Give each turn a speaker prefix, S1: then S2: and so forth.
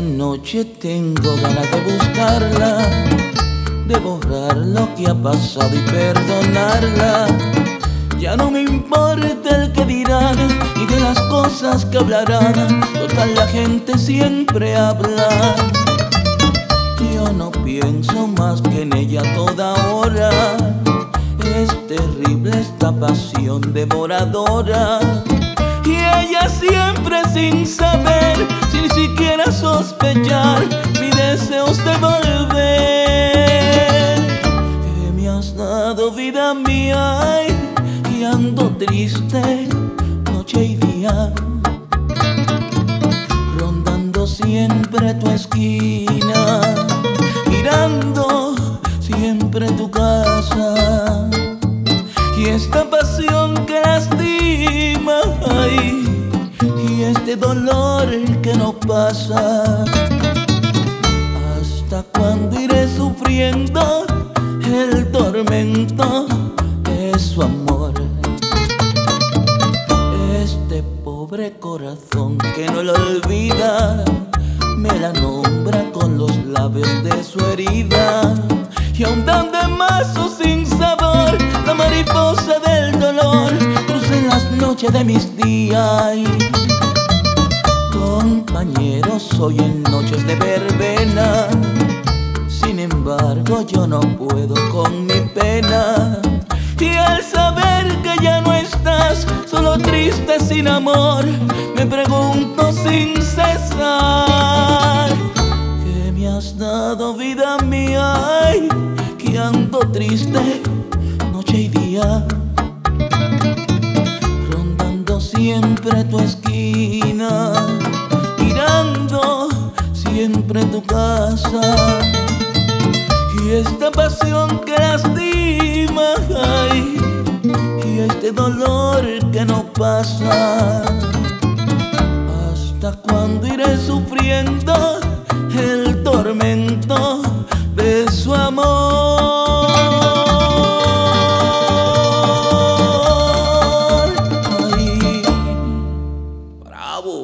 S1: noche tengo ganas de buscarla, de borrar lo que ha pasado y perdonarla. Ya no me importa el que dirán y de las cosas que hablarán, total la gente siempre habla. Yo no pienso más que en ella toda hora. Es terrible esta pasión devoradora. Ella siempre sin saber, sin siquiera sospechar, mi deseos de volver. Que me has dado vida mía y ando triste noche y día. Rondando siempre tu esquina, mirando siempre tu casa. Y esta pasión este dolor que no pasa. ¿Hasta cuando iré sufriendo el tormento de su amor? Este pobre corazón que no lo olvida, me la nombra con los labios de su herida. Y aún tan de mazo sin sabor, la mariposa del dolor cruza en las noches de mis días. Compañero, soy en noches de verbena. Sin embargo, yo no puedo con mi pena. Y al saber que ya no estás, solo triste sin amor, me pregunto sin cesar. ¿Qué me has dado, vida mía? Ay, que ando triste noche y día. Rondando siempre tu esquina, siempre tu casa. Y esta pasión que lastima, ay, y este dolor que no pasa. ¿Hasta cuando iré sufriendo?